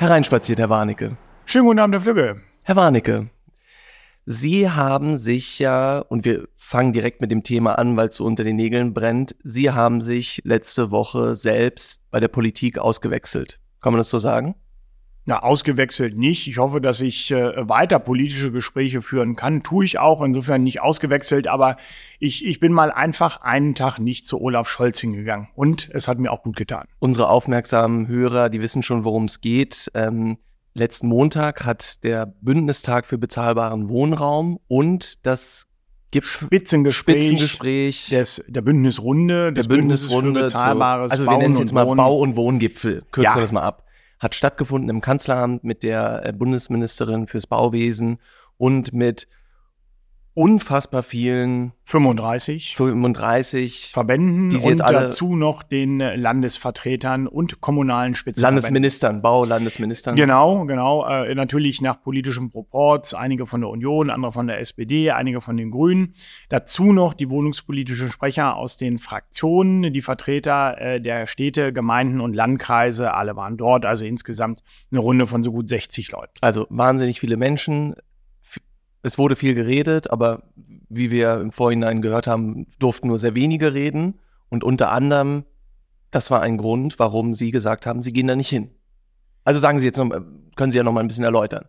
Hereinspaziert, Herr Warnecke. Schönen guten Abend, Herr Flügge. Herr Warnecke, Sie haben sich ja, und wir fangen direkt mit dem Thema an, weil es so unter den Nägeln brennt, Sie haben sich letzte Woche selbst bei der Politik ausgewechselt. Kann man das so sagen? Ja, ausgewechselt nicht. Ich hoffe, dass ich äh, weiter politische Gespräche führen kann. Tue ich auch, insofern nicht ausgewechselt, aber ich, ich bin mal einfach einen Tag nicht zu Olaf Scholz hingegangen. Und es hat mir auch gut getan. Unsere aufmerksamen Hörer, die wissen schon, worum es geht. Ähm, letzten Montag hat der Bündnistag für bezahlbaren Wohnraum und das gibt Spitzengespräch, Spitzengespräch des, der Bündnisrunde, des der Bündnisrunde Bündnisses für bezahlbares zu, also wir nennen es jetzt mal Wohnen. Bau- und Wohngipfel. Kürzen Ja. wir das mal ab. Hat stattgefunden im Kanzleramt mit der äh, Bundesministerin fürs Bauwesen und mit unfassbar vielen 35 35 Verbänden Die Sie und jetzt alle- dazu noch den Landesvertretern und kommunalen Spitzenverbänden. Landesministern, Baulandesministern. Genau, genau. Äh, natürlich nach politischem Proports. Einige von der Union, andere von der SPD, einige von den Grünen. Dazu noch die wohnungspolitischen Sprecher aus den Fraktionen, die Vertreter äh, der Städte, Gemeinden und Landkreise. Alle waren dort. Also insgesamt eine Runde von so gut 60 Leuten. Also wahnsinnig viele Menschen. Es wurde viel geredet, aber wie wir im Vorhinein gehört haben, durften nur sehr wenige reden. Und unter anderem, das war ein Grund, warum Sie gesagt haben, Sie gehen da nicht hin. Also sagen Sie jetzt noch, können Sie ja noch mal ein bisschen erläutern.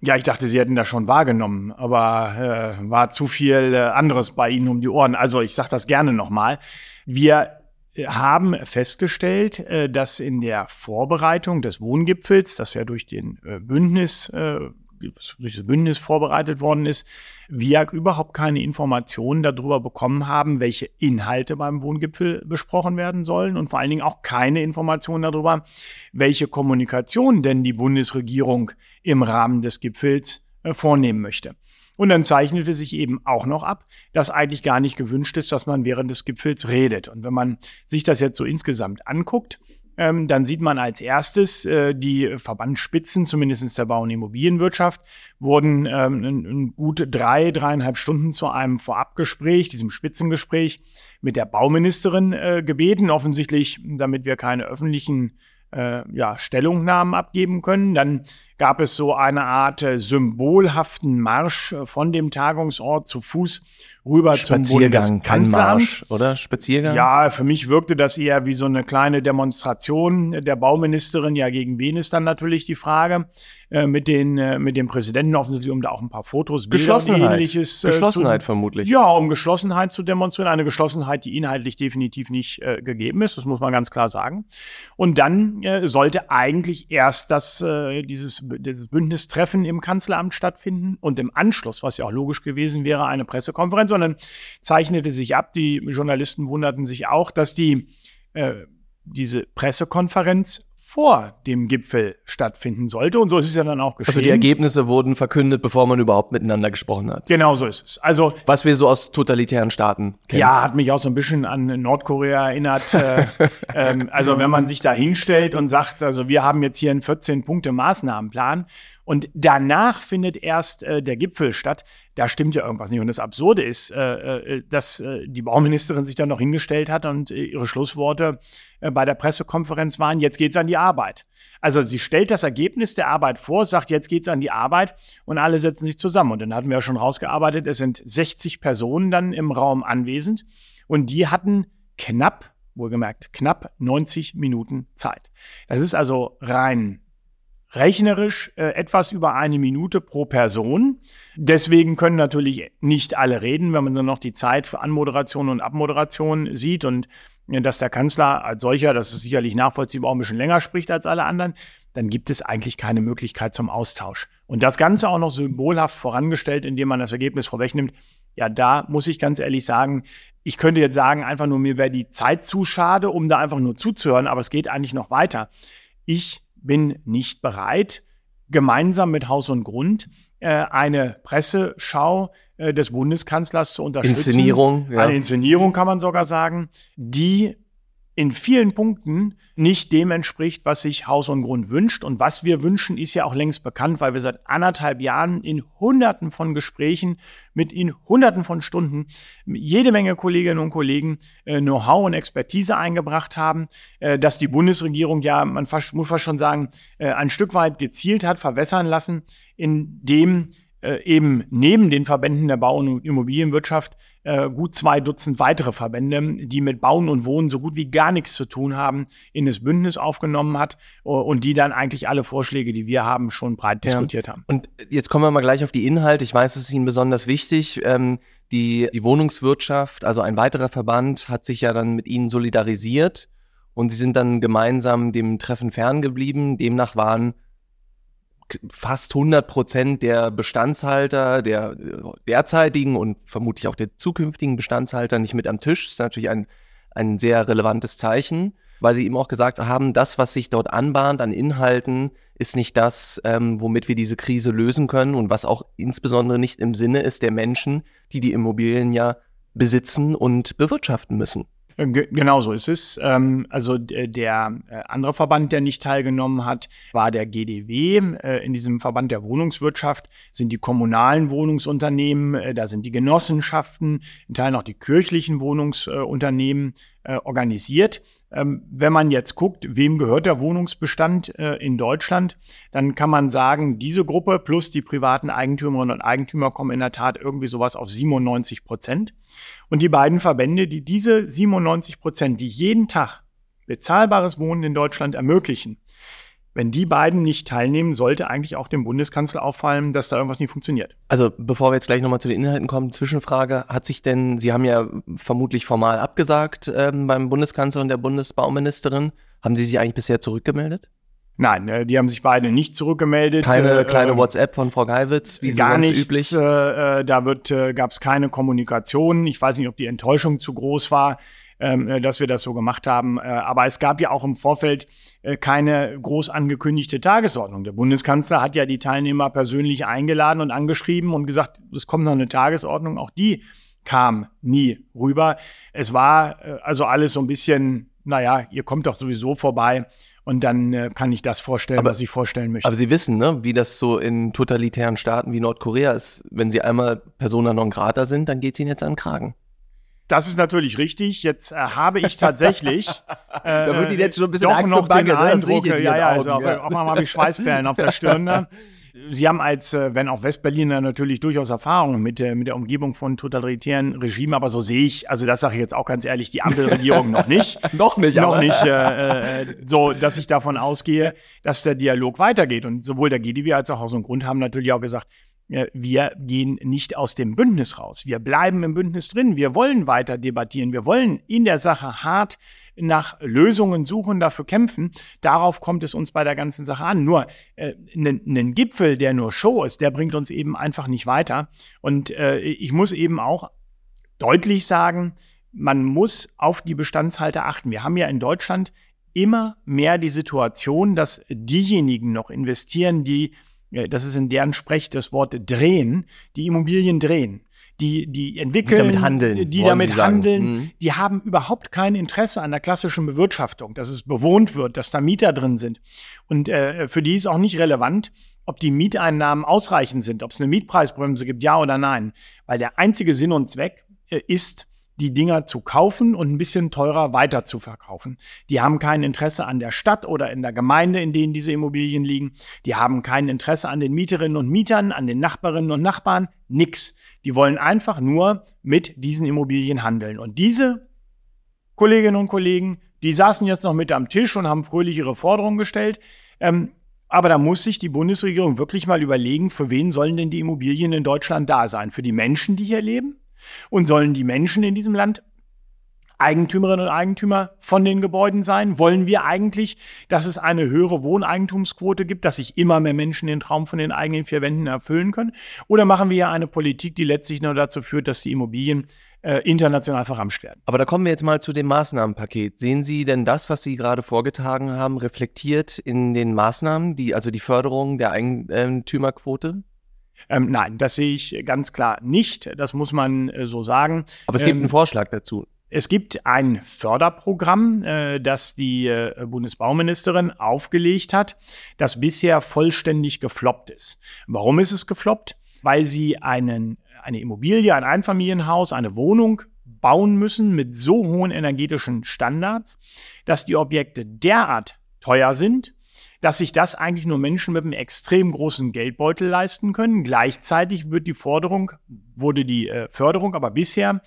Ja, ich dachte, Sie hätten das schon wahrgenommen, aber äh, war zu viel äh, anderes bei Ihnen um die Ohren. Also ich sage das gerne nochmal. Wir äh, haben festgestellt, äh, dass in der Vorbereitung des Wohngipfels, das ja durch den äh, Bündnis äh, durch das Bündnis vorbereitet worden ist, wir überhaupt keine Informationen darüber bekommen haben, welche Inhalte beim Wohngipfel besprochen werden sollen und vor allen Dingen auch keine Informationen darüber, welche Kommunikation denn die Bundesregierung im Rahmen des Gipfels äh, vornehmen möchte. Und dann zeichnete sich eben auch noch ab, dass eigentlich gar nicht gewünscht ist, dass man während des Gipfels redet. Und wenn man sich das jetzt so insgesamt anguckt, ähm, dann sieht man als erstes, äh, die Verbandsspitzen, zumindest der Bau- und Immobilienwirtschaft, wurden ähm, in, in gut drei, dreieinhalb Stunden zu einem Vorabgespräch, diesem Spitzengespräch mit der Bauministerin äh, gebeten, offensichtlich, damit wir keine öffentlichen äh, ja, Stellungnahmen abgeben können. Dann gab es so eine Art äh, symbolhaften Marsch äh, von dem Tagungsort zu Fuß rüber zum Spaziergang, kein. Marsch, oder? Spaziergang? Ja, für mich wirkte das eher wie so eine kleine Demonstration der Bauministerin. Ja, gegen wen ist dann natürlich die Frage. Äh, mit, den, äh, mit dem Präsidenten offensichtlich, um da auch ein paar Fotos, Bilder und Geschlossenheit. ähnliches. äh, Geschlossenheit zu, vermutlich. Ja, um Geschlossenheit zu demonstrieren. Eine Geschlossenheit, die inhaltlich definitiv nicht äh, gegeben ist. Das muss man ganz klar sagen. Und dann sollte eigentlich erst das, dieses, dieses Bündnistreffen im Kanzleramt stattfinden und im Anschluss, was ja auch logisch gewesen wäre, eine Pressekonferenz, sondern zeichnete sich ab. Die Journalisten wunderten sich auch, dass die äh, diese Pressekonferenz vor dem Gipfel stattfinden sollte. Und so ist es ja dann auch geschehen. Also die Ergebnisse wurden verkündet, bevor man überhaupt miteinander gesprochen hat. Genau so ist es. Also Was wir so aus totalitären Staaten kennen. Ja, hat mich auch so ein bisschen an Nordkorea erinnert. äh, ähm, also wenn man sich da hinstellt und sagt, also wir haben jetzt hier einen 14-Punkte-Maßnahmenplan und danach findet erst äh, der Gipfel statt, da stimmt ja irgendwas nicht. Und das Absurde ist, äh, äh, dass äh, die Bauministerin sich dann noch hingestellt hat und äh, ihre Schlussworte äh, bei der Pressekonferenz waren, jetzt geht's an die Arbeit. Also sie stellt das Ergebnis der Arbeit vor, sagt, jetzt geht's an die Arbeit und alle setzen sich zusammen. Und dann hatten wir ja schon rausgearbeitet, es sind 60 Personen dann im Raum anwesend und die hatten knapp, wohlgemerkt, knapp 90 Minuten Zeit. Das ist also rein rechnerisch äh, etwas über eine Minute pro Person. Deswegen können natürlich nicht alle reden, wenn man dann noch die Zeit für Anmoderation und Abmoderation sieht und ja, dass der Kanzler als solcher, das ist sicherlich nachvollziehbar, auch ein bisschen länger spricht als alle anderen, dann gibt es eigentlich keine Möglichkeit zum Austausch. Und das Ganze auch noch symbolhaft vorangestellt, indem man das Ergebnis vorwegnimmt. Ja, da muss ich ganz ehrlich sagen, ich könnte jetzt sagen, einfach nur mir wäre die Zeit zu schade, um da einfach nur zuzuhören, aber es geht eigentlich noch weiter. Ich bin nicht bereit, gemeinsam mit Haus und Grund äh, eine Presseschau äh, des Bundeskanzlers zu unterstützen. Inszenierung, ja. Eine Inszenierung kann man sogar sagen, die in vielen Punkten nicht dem entspricht, was sich Haus und Grund wünscht. Und was wir wünschen, ist ja auch längst bekannt, weil wir seit anderthalb Jahren in Hunderten von Gesprächen mit in Hunderten von Stunden jede Menge Kolleginnen und Kollegen äh, Know-how und Expertise eingebracht haben, äh, dass die Bundesregierung ja, man fast, muss fast schon sagen, äh, ein Stück weit gezielt hat verwässern lassen, indem äh, eben neben den Verbänden der Bau- und Immobilienwirtschaft äh, gut zwei Dutzend weitere Verbände, die mit Bauen und Wohnen so gut wie gar nichts zu tun haben, in das Bündnis aufgenommen hat uh, und die dann eigentlich alle Vorschläge, die wir haben, schon breit ja. diskutiert haben. Und jetzt kommen wir mal gleich auf die Inhalte. Ich weiß, es ist Ihnen besonders wichtig. Ähm, die, die Wohnungswirtschaft, also ein weiterer Verband, hat sich ja dann mit Ihnen solidarisiert und Sie sind dann gemeinsam dem Treffen ferngeblieben. Demnach waren fast 100 Prozent der Bestandshalter, der derzeitigen und vermutlich auch der zukünftigen Bestandshalter nicht mit am Tisch. Das ist natürlich ein, ein sehr relevantes Zeichen, weil sie eben auch gesagt haben, das, was sich dort anbahnt an Inhalten, ist nicht das, ähm, womit wir diese Krise lösen können und was auch insbesondere nicht im Sinne ist der Menschen, die die Immobilien ja besitzen und bewirtschaften müssen. Äh, genau so ist es. Ähm, also der äh, andere Verband, der nicht teilgenommen hat, war der GDW. Äh, in diesem Verband der Wohnungswirtschaft sind die kommunalen Wohnungsunternehmen, da sind die Genossenschaften, in Teilen auch die kirchlichen Wohnungsunternehmen organisiert. Ähm, wenn man jetzt guckt, wem gehört der Wohnungsbestand äh, in Deutschland, dann kann man sagen, diese Gruppe plus die privaten Eigentümerinnen und Eigentümer kommen in der Tat irgendwie sowas auf 97 Prozent. Und die beiden Verbände, die diese 97 Prozent, die jeden Tag bezahlbares Wohnen in Deutschland ermöglichen, wenn die beiden nicht teilnehmen, sollte eigentlich auch dem Bundeskanzler auffallen, dass da irgendwas nicht funktioniert. Also bevor wir jetzt gleich nochmal zu den Inhalten kommen, Zwischenfrage, hat sich denn, Sie haben ja vermutlich formal abgesagt ähm, beim Bundeskanzler und der Bundesbauministerin, haben Sie sich eigentlich bisher zurückgemeldet? Nein, äh, die haben sich beide nicht zurückgemeldet. Keine äh, kleine WhatsApp von Frau Geiwitz, wie gar nichts, üblich? Äh, äh da wird, äh, gab es keine Kommunikation. Ich weiß nicht, ob die Enttäuschung zu groß war ähm, äh, dass wir das so gemacht haben. Äh, aber es gab ja auch im Vorfeld äh, keine groß angekündigte Tagesordnung. Der Bundeskanzler hat ja die Teilnehmer persönlich eingeladen und angeschrieben und gesagt, es kommt noch eine Tagesordnung. Auch die kam nie rüber. Es war also alles so ein bisschen, naja, ihr kommt doch sowieso vorbei. Und dann äh, kann ich das vorstellen, aber, was ich vorstellen möchte. Aber Sie wissen, ne, wie das so in totalitären Staaten wie Nordkorea ist. Wenn Sie einmal Persona non grata sind, dann geht es Ihnen jetzt an den Kragen. Das ist natürlich richtig. Jetzt äh, habe ich tatsächlich äh, da wird Ihnen jetzt schon ein bisschen doch noch bange, den ne? Eindruck, ja, ja, also Augen, ja. auch, mal habe ich Schweißperlen auf der Stirn. Ne? Sie haben als, äh, wenn auch Westberliner natürlich durchaus Erfahrung mit der, mit der Umgebung von totalitären Regimen, aber so sehe ich, also das sage ich jetzt auch ganz ehrlich, die Ampelregierung noch nicht. noch nicht, Noch nicht, äh, äh, so, dass ich davon ausgehe, dass der Dialog weitergeht. Und sowohl der GDW als auch Haus und Grund haben natürlich auch gesagt, wir gehen nicht aus dem Bündnis raus. Wir bleiben im Bündnis drin. Wir wollen weiter debattieren. Wir wollen in der Sache hart nach Lösungen suchen, dafür kämpfen. Darauf kommt es uns bei der ganzen Sache an. Nur äh, ein Gipfel, der nur Show ist, der bringt uns eben einfach nicht weiter. Und äh, ich muss eben auch deutlich sagen, man muss auf die Bestandshalter achten. Wir haben ja in Deutschland immer mehr die Situation, dass diejenigen noch investieren, die das ist in deren Sprech das Wort drehen, die Immobilien drehen. Die, die entwickeln, die damit handeln, die, damit handeln mhm. die haben überhaupt kein Interesse an der klassischen Bewirtschaftung, dass es bewohnt wird, dass da Mieter drin sind. Und äh, für die ist auch nicht relevant, ob die Mieteinnahmen ausreichend sind, ob es eine Mietpreisbremse gibt, ja oder nein. Weil der einzige Sinn und Zweck äh, ist, die Dinger zu kaufen und ein bisschen teurer weiter zu verkaufen. Die haben kein Interesse an der Stadt oder in der Gemeinde, in denen diese Immobilien liegen. Die haben kein Interesse an den Mieterinnen und Mietern, an den Nachbarinnen und Nachbarn. Nix. Die wollen einfach nur mit diesen Immobilien handeln. Und diese Kolleginnen und Kollegen, die saßen jetzt noch mit am Tisch und haben fröhlich ihre Forderungen gestellt. Ähm, aber da muss sich die Bundesregierung wirklich mal überlegen, für wen sollen denn die Immobilien in Deutschland da sein? Für die Menschen, die hier leben? Und sollen die Menschen in diesem Land Eigentümerinnen und Eigentümer von den Gebäuden sein? Wollen wir eigentlich, dass es eine höhere Wohneigentumsquote gibt, dass sich immer mehr Menschen den Traum von den eigenen vier Wänden erfüllen können? Oder machen wir ja eine Politik, die letztlich nur dazu führt, dass die Immobilien äh, international verramscht werden? Aber da kommen wir jetzt mal zu dem Maßnahmenpaket. Sehen Sie denn das, was Sie gerade vorgetragen haben, reflektiert in den Maßnahmen, die, also die Förderung der Eigentümerquote? Ähm, nein, das sehe ich ganz klar nicht. Das muss man äh, so sagen. Aber es gibt ähm, einen Vorschlag dazu. Es gibt ein Förderprogramm, äh, das die äh, Bundesbauministerin aufgelegt hat, das bisher vollständig gefloppt ist. Warum ist es gefloppt? Weil sie einen, eine Immobilie, ein Einfamilienhaus, eine Wohnung bauen müssen mit so hohen energetischen Standards, dass die Objekte derart teuer sind, dass sich das eigentlich nur Menschen mit einem extrem großen Geldbeutel leisten können. Gleichzeitig wird die Forderung, wurde die äh, Förderung aber bisher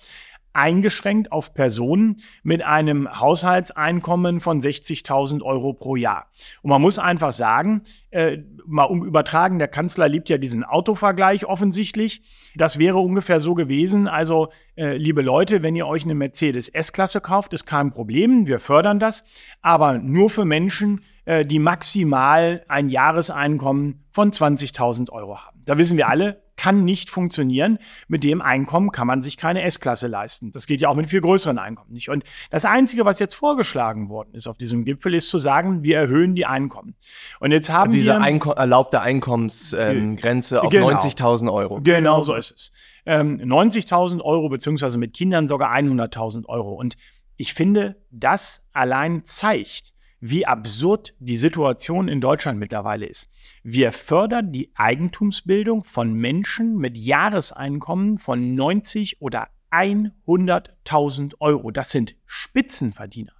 eingeschränkt auf Personen mit einem Haushaltseinkommen von 60.000 Euro pro Jahr. Und man muss einfach sagen, äh, mal um übertragen, der Kanzler liebt ja diesen Autovergleich offensichtlich. Das wäre ungefähr so gewesen. Also, äh, liebe Leute, wenn ihr euch eine Mercedes S-Klasse kauft, ist kein Problem. Wir fördern das. Aber nur für Menschen, äh, die maximal ein Jahreseinkommen von 20.000 Euro haben. Da wissen wir alle, kann nicht funktionieren. Mit dem Einkommen kann man sich keine S-Klasse leisten. Das geht ja auch mit viel größeren Einkommen nicht. Und das Einzige, was jetzt vorgeschlagen worden ist auf diesem Gipfel, ist zu sagen, wir erhöhen die Einkommen. Und jetzt haben Diese wir Einko erlaubte Einkommensgrenze ähm, auf Genau. 90.000 Euro. Genau so ist es. Ähm, 90.000 Euro beziehungsweise mit Kindern sogar 100.000 Euro. Und ich finde, das allein zeigt, wie absurd die Situation in Deutschland mittlerweile ist. Wir fördern die Eigentumsbildung von Menschen mit Jahreseinkommen von 90 oder 100.000 Euro. Das sind Spitzenverdiener.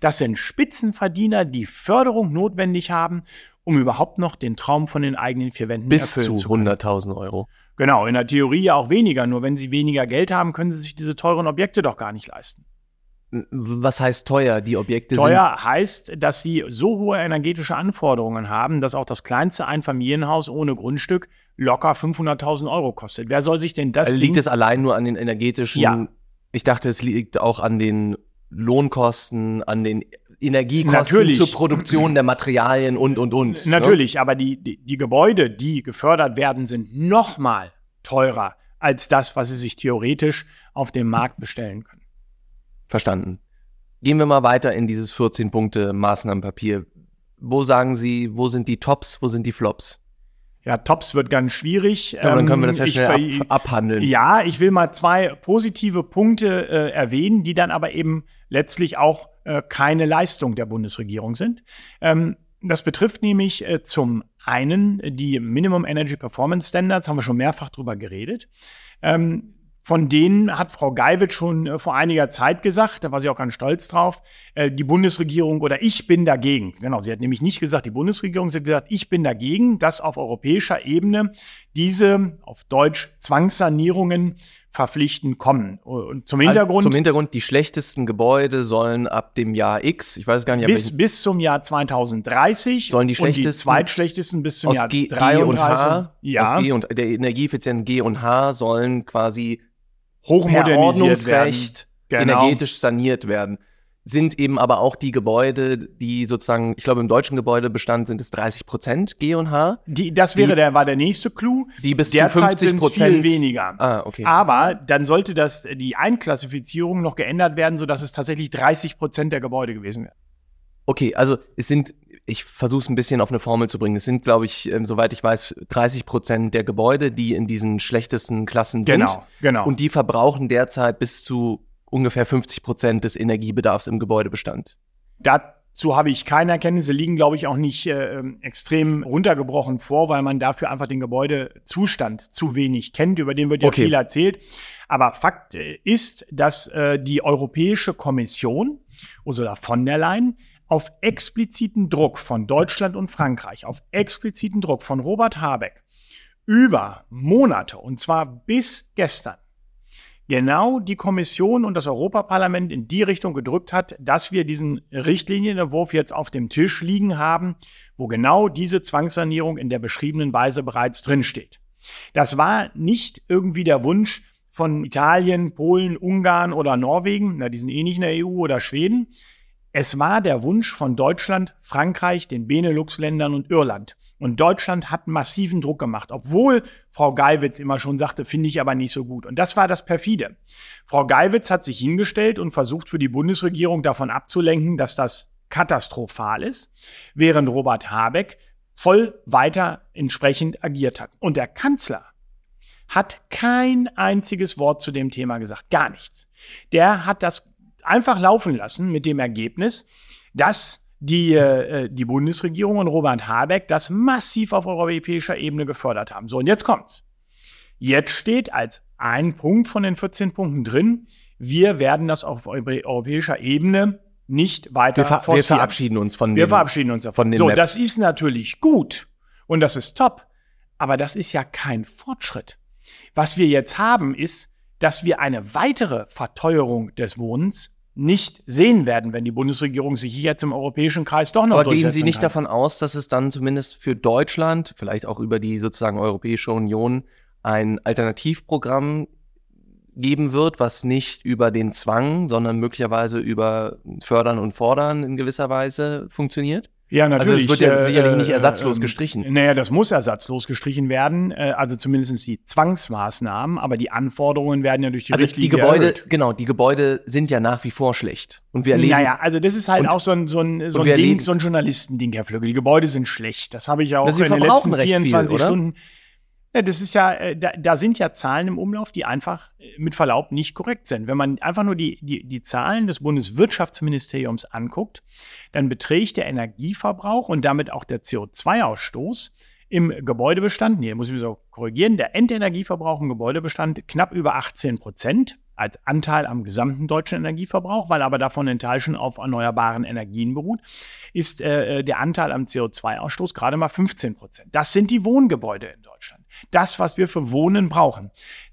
Das sind Spitzenverdiener, die Förderung notwendig haben, um überhaupt noch den Traum von den eigenen vier Wänden Bis zu erfüllen zu können. 100.000 Euro. Genau, in der Theorie ja auch weniger. Nur wenn sie weniger Geld haben, können sie sich diese teuren Objekte doch gar nicht leisten. Was heißt teuer? Die Objekte Teuer heißt, dass sie so hohe energetische Anforderungen haben, dass auch das kleinste Einfamilienhaus ohne Grundstück locker 500.000 Euro kostet. Wer soll sich denn das sind. Also liegt es allein nur an den energetischen? Ja. Ich dachte, es liegt auch an den Lohnkosten, an den Energiekosten Natürlich. zur Produktion der Materialien und, und, und. Ne? Natürlich, aber die, die, die Gebäude, die gefördert werden, sind noch mal teurer als das, was sie sich theoretisch auf dem Markt bestellen können. Verstanden. Gehen wir mal weiter in dieses 14-Punkte-Maßnahmenpapier. Wo sagen Sie, wo sind die Tops, wo sind die Flops? Ja, Tops wird ganz schwierig. Ja, dann können wir das ja Ähm, schnell ab, abhandeln. Ja, ich will mal zwei positive Punkte äh, erwähnen, die dann aber eben letztlich auch äh, keine Leistung der Bundesregierung sind. Ähm, das betrifft nämlich äh, zum einen die Minimum Energy Performance Standards, haben wir schon mehrfach drüber geredet. Ähm, von denen hat Frau Geiwitz schon äh, vor einiger Zeit gesagt, da war sie auch ganz stolz drauf, äh, die Bundesregierung oder ich bin dagegen. Genau, sie hat nämlich nicht gesagt, die Bundesregierung, sie hat gesagt, ich bin dagegen, dass auf europäischer Ebene diese, auf Deutsch, Zwangssanierungen verpflichtend kommen. Und zum Hintergrund, Also zum Hintergrund, die schlechtesten Gebäude sollen ab dem Jahr X, ich weiß gar nicht, bis, bis zum Jahr 2030 Sollen die und die schlechtesten zweitschlechtesten bis zum Jahr G, 33. G und H, ja, aus G und der energieeffizienten G und H sollen quasi hochmodernisiert werden. Genau. energetisch saniert werden. Sind eben aber auch die Gebäude, die sozusagen, ich glaube, im deutschen Gebäudebestand sind es 30 Prozent G und H, Die, das wäre Die- der, war der nächste Clou. die bis zu Derzeit 50 es viel Prozent weniger. Ah, okay. Aber dann sollte das, die Einklassifizierung noch geändert werden, sodass es tatsächlich 30 Prozent der Gebäude gewesen wäre. Okay, also es sind, ich versuche es ein bisschen auf eine Formel zu bringen. Es sind, glaube ich, ähm, soweit ich weiß, 30 Prozent der Gebäude, die in diesen schlechtesten Klassen sind. Genau, genau. Und die verbrauchen derzeit bis zu ungefähr 50 Prozent des Energiebedarfs im Gebäudebestand. Dazu habe ich keine Erkenntnisse, liegen, glaube ich, auch nicht äh, ähm, extrem runtergebrochen vor, weil man dafür einfach den Gebäudezustand zu wenig kennt. Über den wird ja Okay. viel erzählt. Aber Fakt äh, ist, dass äh, die Europäische Kommission, Ursula von der Leyen, auf expliziten Druck von Deutschland und Frankreich, auf expliziten Druck von Robert Habeck über Monate, und zwar bis gestern, genau die Kommission und das Europaparlament in die Richtung gedrückt hat, dass wir diesen Richtlinienentwurf jetzt auf dem Tisch liegen haben, wo genau diese Zwangssanierung in der beschriebenen Weise bereits drinsteht. Das war nicht irgendwie der Wunsch von Italien, Polen, Ungarn oder Norwegen, na, die sind eh nicht in der EU oder Schweden. Es war der Wunsch von Deutschland, Frankreich, den Benelux-Ländern und Irland. Und Deutschland hat massiven Druck gemacht, obwohl Frau Geiwitz immer schon sagte, finde ich aber nicht so gut. Und das war das perfide. Frau Geiwitz hat sich hingestellt und versucht für die Bundesregierung davon abzulenken, dass das katastrophal ist, während Robert Habeck voll weiter entsprechend agiert hat. Und der Kanzler hat kein einziges Wort zu dem Thema gesagt. Gar nichts. Der hat das einfach laufen lassen mit dem Ergebnis, dass die, äh, die Bundesregierung und Robert Habeck das massiv auf europäischer Ebene gefördert haben. So, und jetzt kommt's. Jetzt steht als ein Punkt von den 14 Punkten drin, wir werden das auf europäischer Ebene nicht weiter wir, ver wir verabschieden uns von Wir den, verabschieden uns davon. so, Maps. das ist natürlich gut und das ist top, aber das ist ja kein Fortschritt. Was wir jetzt haben, ist, dass wir eine weitere Verteuerung des Wohnens nicht sehen werden, wenn die Bundesregierung sich jetzt im europäischen Kreis doch noch Aber gehen Sie nicht kann. davon aus, dass es dann zumindest für Deutschland, vielleicht auch über die sozusagen Europäische Union, ein Alternativprogramm geben wird, was nicht über den Zwang, sondern möglicherweise über Fördern und Fordern in gewisser Weise funktioniert? Ja, natürlich. Also es wird ja äh, sicherlich nicht ersatzlos äh, gestrichen. Naja, das muss ersatzlos gestrichen werden. Äh, also zumindest die Zwangsmaßnahmen, aber die Anforderungen werden ja durch die also Richtlinie die Gebäude, erhöht. genau, die Gebäude sind ja nach wie vor schlecht. Und wir erleben. Naja, also das ist halt und, auch so ein, so ein, so ein Ding, erleben, so ein Journalistending, Herr Flügge. Die Gebäude sind schlecht. Das habe ich auch in den letzten 24 viel, Stunden. Ja, das ist ja, äh, da, da sind ja Zahlen im Umlauf, die einfach äh, mit Verlaub nicht korrekt sind. Wenn man einfach nur die, die, die Zahlen des Bundeswirtschaftsministeriums anguckt, dann beträgt der Energieverbrauch und damit auch der CO2-Ausstoß im Gebäudebestand, nee, muss ich mich so korrigieren, der Endenergieverbrauch im Gebäudebestand knapp über 18 Prozent als Anteil am gesamten deutschen Energieverbrauch, weil aber davon ein Teil schon auf erneuerbaren Energien beruht, ist äh, der Anteil am CO2-Ausstoß gerade mal 15 Prozent. Das sind die Wohngebäude in. Das, was wir für Wohnen brauchen.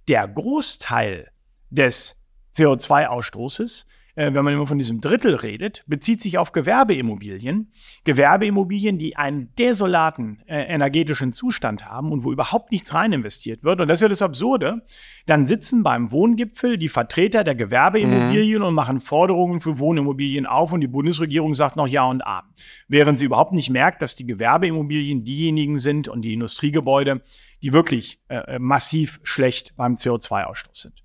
Der Großteil des CO2-Ausstoßes äh, wenn man immer von diesem Drittel redet, bezieht sich auf Gewerbeimmobilien. Gewerbeimmobilien, die einen desolaten äh, energetischen Zustand haben und wo überhaupt nichts rein investiert wird. Und das ist ja das Absurde. Dann sitzen beim Wohngipfel die Vertreter der Gewerbeimmobilien mhm. und machen Forderungen für Wohnimmobilien auf und die Bundesregierung sagt noch Ja und Amen. Während sie überhaupt nicht merkt, dass die Gewerbeimmobilien diejenigen sind und die Industriegebäude, die wirklich äh, massiv schlecht beim CO2-Ausstoß sind.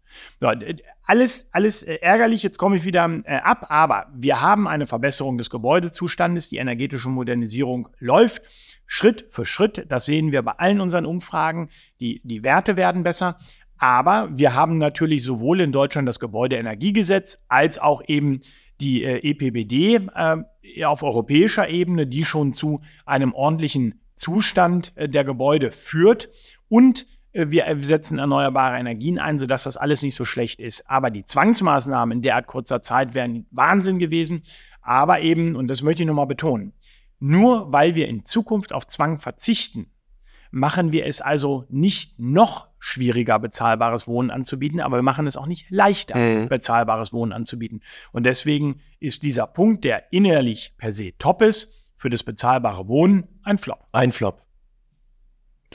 Alles, alles äh, ärgerlich, jetzt komme ich wieder äh, ab, aber wir haben eine Verbesserung des Gebäudezustandes, die energetische Modernisierung läuft. Schritt für Schritt, das sehen wir bei allen unseren Umfragen, die, die Werte werden besser. Aber wir haben natürlich sowohl in Deutschland das Gebäudeenergiegesetz als auch eben die äh, EPBD äh, auf europäischer Ebene, die schon zu einem ordentlichen Zustand äh, der Gebäude führt. Und wir setzen erneuerbare Energien ein, sodass das alles nicht so schlecht ist. Aber die Zwangsmaßnahmen in derart kurzer Zeit wären Wahnsinn gewesen. Aber eben, und das möchte ich nochmal betonen, nur weil wir in Zukunft auf Zwang verzichten, machen wir es also nicht noch schwieriger, bezahlbares Wohnen anzubieten, aber wir machen es auch nicht leichter, mhm. bezahlbares Wohnen anzubieten. Und deswegen ist dieser Punkt, der innerlich per se top ist, für das bezahlbare Wohnen ein Flop. Ein Flop.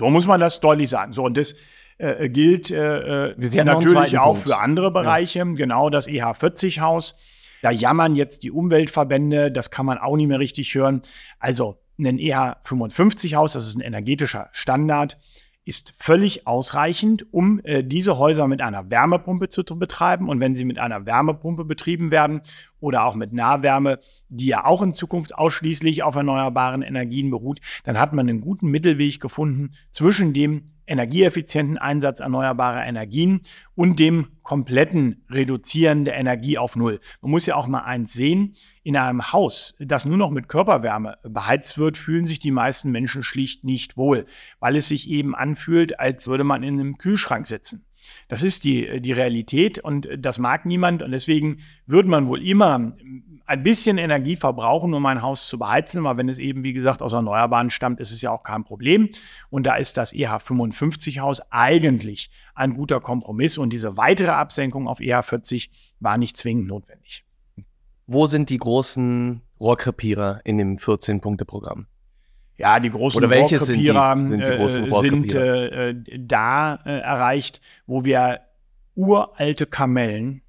So muss man das deutlich sagen. So, und das äh, gilt äh, äh natürlich auch Punkt. für andere Bereiche. Ja. Genau, das EH40-Haus. Da jammern jetzt die Umweltverbände, das kann man auch nicht mehr richtig hören. Also ein EH55-Haus, das ist ein energetischer Standard, ist völlig ausreichend, um äh, diese Häuser mit einer Wärmepumpe zu, betreiben. Und wenn sie mit einer Wärmepumpe betrieben werden oder auch mit Nahwärme, die ja auch in Zukunft ausschließlich auf erneuerbaren Energien beruht, dann hat man einen guten Mittelweg gefunden zwischen dem energieeffizienten Einsatz erneuerbarer Energien und dem kompletten Reduzieren der Energie auf Null. Man muss ja auch mal eins sehen, in einem Haus, das nur noch mit Körperwärme beheizt wird, fühlen sich die meisten Menschen schlicht nicht wohl, weil es sich eben anfühlt, als würde man in einem Kühlschrank sitzen. Das ist die, die Realität und das mag niemand und deswegen würde man wohl immer ein bisschen Energie verbrauchen, um ein Haus zu beheizen. Aber wenn es eben, wie gesagt, aus Erneuerbaren stammt, ist es ja auch kein Problem. Und da ist das EH55-Haus eigentlich ein guter Kompromiss. Und diese weitere Absenkung auf EH40 war nicht zwingend notwendig. Wo sind die großen Rohrkrepierer in dem 14-Punkte-Programm? Ja, die großen Rohrkrepierer sind, die, sind, die großen Rohrkrepierer? sind äh, äh, da äh, erreicht, wo wir uralte Kamellen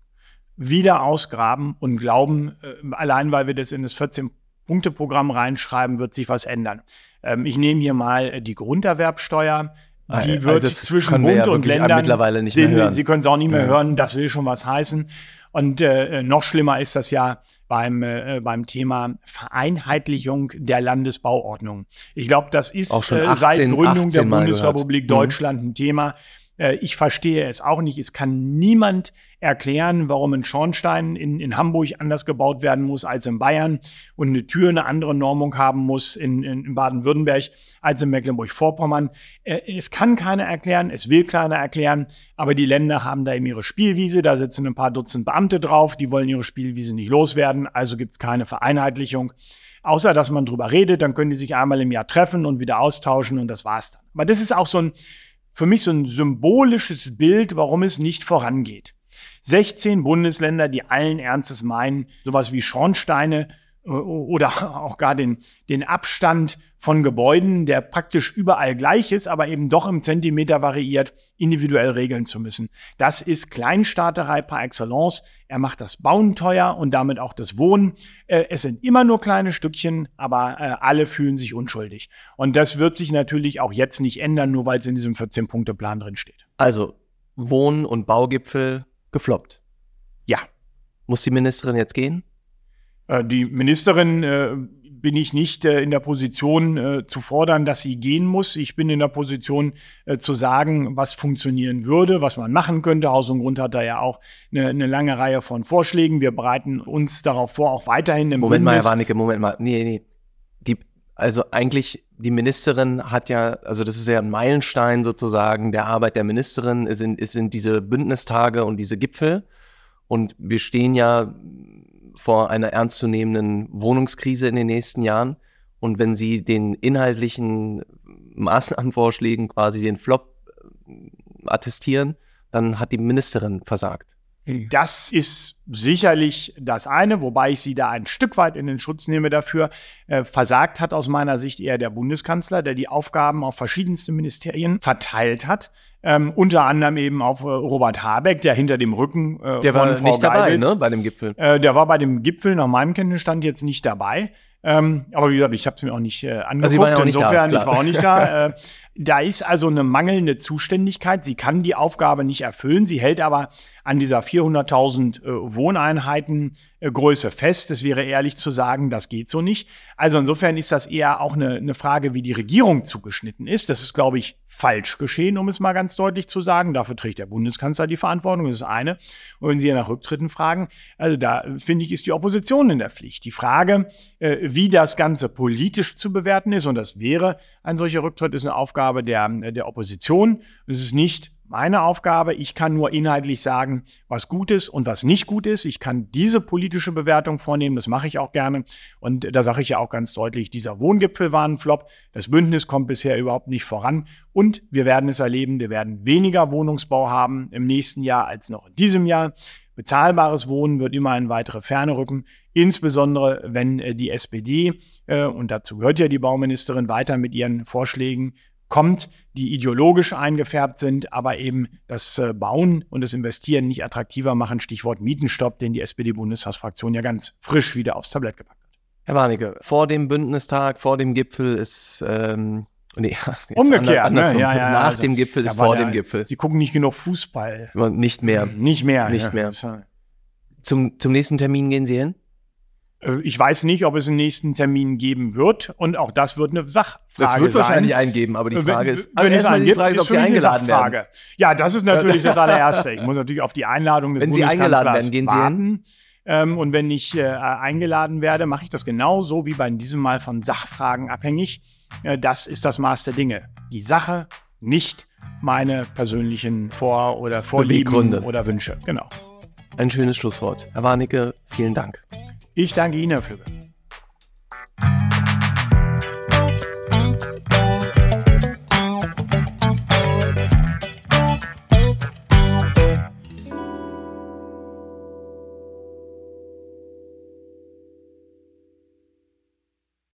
wieder ausgraben und glauben, äh, allein weil wir das in das 14-Punkte-Programm reinschreiben, wird sich was ändern. Ähm, ich nehme hier mal äh, die Grunderwerbsteuer. Die ah, wird also zwischen Bund ja und Ländern. Mittlerweile nicht mehr hören. Sie, Sie können es auch nicht mehr ja. hören. Das will schon was heißen. Und äh, noch schlimmer ist das ja beim, äh, beim Thema Vereinheitlichung der Landesbauordnung. Ich glaube, das ist äh, 18, seit Gründung der Bundesrepublik Deutschland ein Thema Äh, ich verstehe es auch nicht. Es kann niemand erklären, warum ein Schornstein in, in Hamburg anders gebaut werden muss als in Bayern und eine Tür eine andere Normung haben muss in, in, in Baden-Württemberg als in Mecklenburg-Vorpommern. Äh, es kann keiner erklären, es will keiner erklären, aber die Länder haben da eben ihre Spielwiese, da sitzen ein paar Dutzend Beamte drauf, die wollen ihre Spielwiese nicht loswerden, also gibt es keine Vereinheitlichung. Außer dass man drüber redet, dann können die sich einmal im Jahr treffen und wieder austauschen und das war's dann. Aber das ist auch so ein, für mich so ein symbolisches Bild, warum es nicht vorangeht. 16 Bundesländer, die allen Ernstes meinen, sowas wie Schornsteine oder auch gar den, den Abstand von Gebäuden, der praktisch überall gleich ist, aber eben doch im Zentimeter variiert, individuell regeln zu müssen. Das ist Kleinstaaterei par excellence. Er macht das Bauen teuer und damit auch das Wohnen. Äh, es sind immer nur kleine Stückchen, aber äh, alle fühlen sich unschuldig. Und das wird sich natürlich auch jetzt nicht ändern, nur weil es in diesem 14-Punkte-Plan drin steht. Also Wohn- und Baugipfel gefloppt. Ja. Muss die Ministerin jetzt gehen? Äh, die Ministerin äh, bin ich nicht äh, in der Position zu fordern, dass sie gehen muss. Ich bin in der Position zu sagen, was funktionieren würde, was man machen könnte. Haus und Grund hat da ja auch eine, eine lange Reihe von Vorschlägen. Wir bereiten uns darauf vor, auch weiterhin im Moment Bündnis. mal, Herr Warnecke, Moment mal. Nee, nee. Die, also eigentlich, die Ministerin hat ja, also das ist ja ein Meilenstein sozusagen der Arbeit der Ministerin, es sind, es sind diese Bündnistage und diese Gipfel. Und wir stehen ja vor einer ernstzunehmenden Wohnungskrise in den nächsten Jahren. Und wenn Sie den inhaltlichen Maßnahmenvorschlägen quasi den Flop äh, attestieren, dann hat die Ministerin versagt. Das ist sicherlich das eine, wobei ich sie da ein Stück weit in den Schutz nehme dafür. Äh, versagt hat aus meiner Sicht eher der Bundeskanzler, der die Aufgaben auf verschiedenste Ministerien verteilt hat. Ähm, unter anderem eben auf äh, Robert Habeck, der hinter dem Rücken äh, der von war Frau nicht dabei, Geibitz, ne, bei dem Gipfel. Äh, der war bei dem Gipfel nach meinem Kenntnisstand jetzt nicht dabei. Ähm, aber wie gesagt, ich habe es mir auch nicht äh, angeguckt. Also ja auch nicht da, Insofern, klar. ich war auch nicht da. Äh, da ist also eine mangelnde Zuständigkeit. Sie kann die Aufgabe nicht erfüllen. Sie hält aber an dieser 400.000 äh, Wohneinheiten Größe fest. Es wäre ehrlich zu sagen, das geht so nicht. Also insofern ist das eher auch eine, eine Frage, wie die Regierung zugeschnitten ist. Das ist, glaube ich, falsch geschehen, um es mal ganz deutlich zu sagen. Dafür trägt der Bundeskanzler die Verantwortung. Das ist eine. Und wenn Sie nach Rücktritten fragen, also da äh, finde ich, ist die Opposition in der Pflicht. Die Frage, äh, wie das Ganze politisch zu bewerten ist, und das wäre ein solcher Rücktritt, ist eine Aufgabe der, der Opposition. Es ist nicht meine Aufgabe. Ich kann nur inhaltlich sagen, was gut ist und was nicht gut ist. Ich kann diese politische Bewertung vornehmen, das mache ich auch gerne. Und da sage ich ja auch ganz deutlich, dieser Wohngipfel war ein Flop. Das Bündnis kommt bisher überhaupt nicht voran. Und wir werden es erleben, wir werden weniger Wohnungsbau haben im nächsten Jahr als noch in diesem Jahr. Bezahlbares Wohnen wird immer in weitere Ferne rücken, insbesondere wenn äh, die SPD, äh, und dazu gehört ja die Bauministerin, weiter mit ihren Vorschlägen kommt, die ideologisch eingefärbt sind, aber eben das äh, Bauen und das Investieren nicht attraktiver machen. Stichwort Mietenstopp, den die SPD-Bundestagsfraktion ja ganz frisch wieder aufs Tablett gepackt hat. Herr Warnecke, vor dem Bündnistag, vor dem Gipfel ist ähm, nee, Umgekehrt, ander- andersrum. ne? Ja, ja, nach also, dem Gipfel ist vor der- dem Gipfel. Sie gucken nicht genug Fußball. Nicht mehr. Nicht mehr. Nicht mehr. Ja. Zum, zum nächsten Termin gehen Sie hin? Äh, Ich weiß nicht, ob es einen nächsten Termin geben wird. Und auch das wird eine Sachfrage Das wird sein. wahrscheinlich eingeben, aber die Wenn- Frage ist, wenn aber es einen die gibt, Frage ist, ob Sie eingeladen werden. Ja, das ist natürlich das allererste. Ich muss natürlich auf die Einladung des Wenn Sie Bundeskanzlers eingeladen werden, gehen Sie warten. Ähm, und wenn ich äh, eingeladen werde, mache ich das genauso wie bei diesem Mal von Sachfragen abhängig. Äh, das ist das Maß der Dinge. Die Sache, nicht meine persönlichen Vor- oder Vorlieben oder Wünsche. Genau. Ein schönes Schlusswort. Herr Warnecke, vielen Dank. Ich danke Ihnen, Herr Flügge.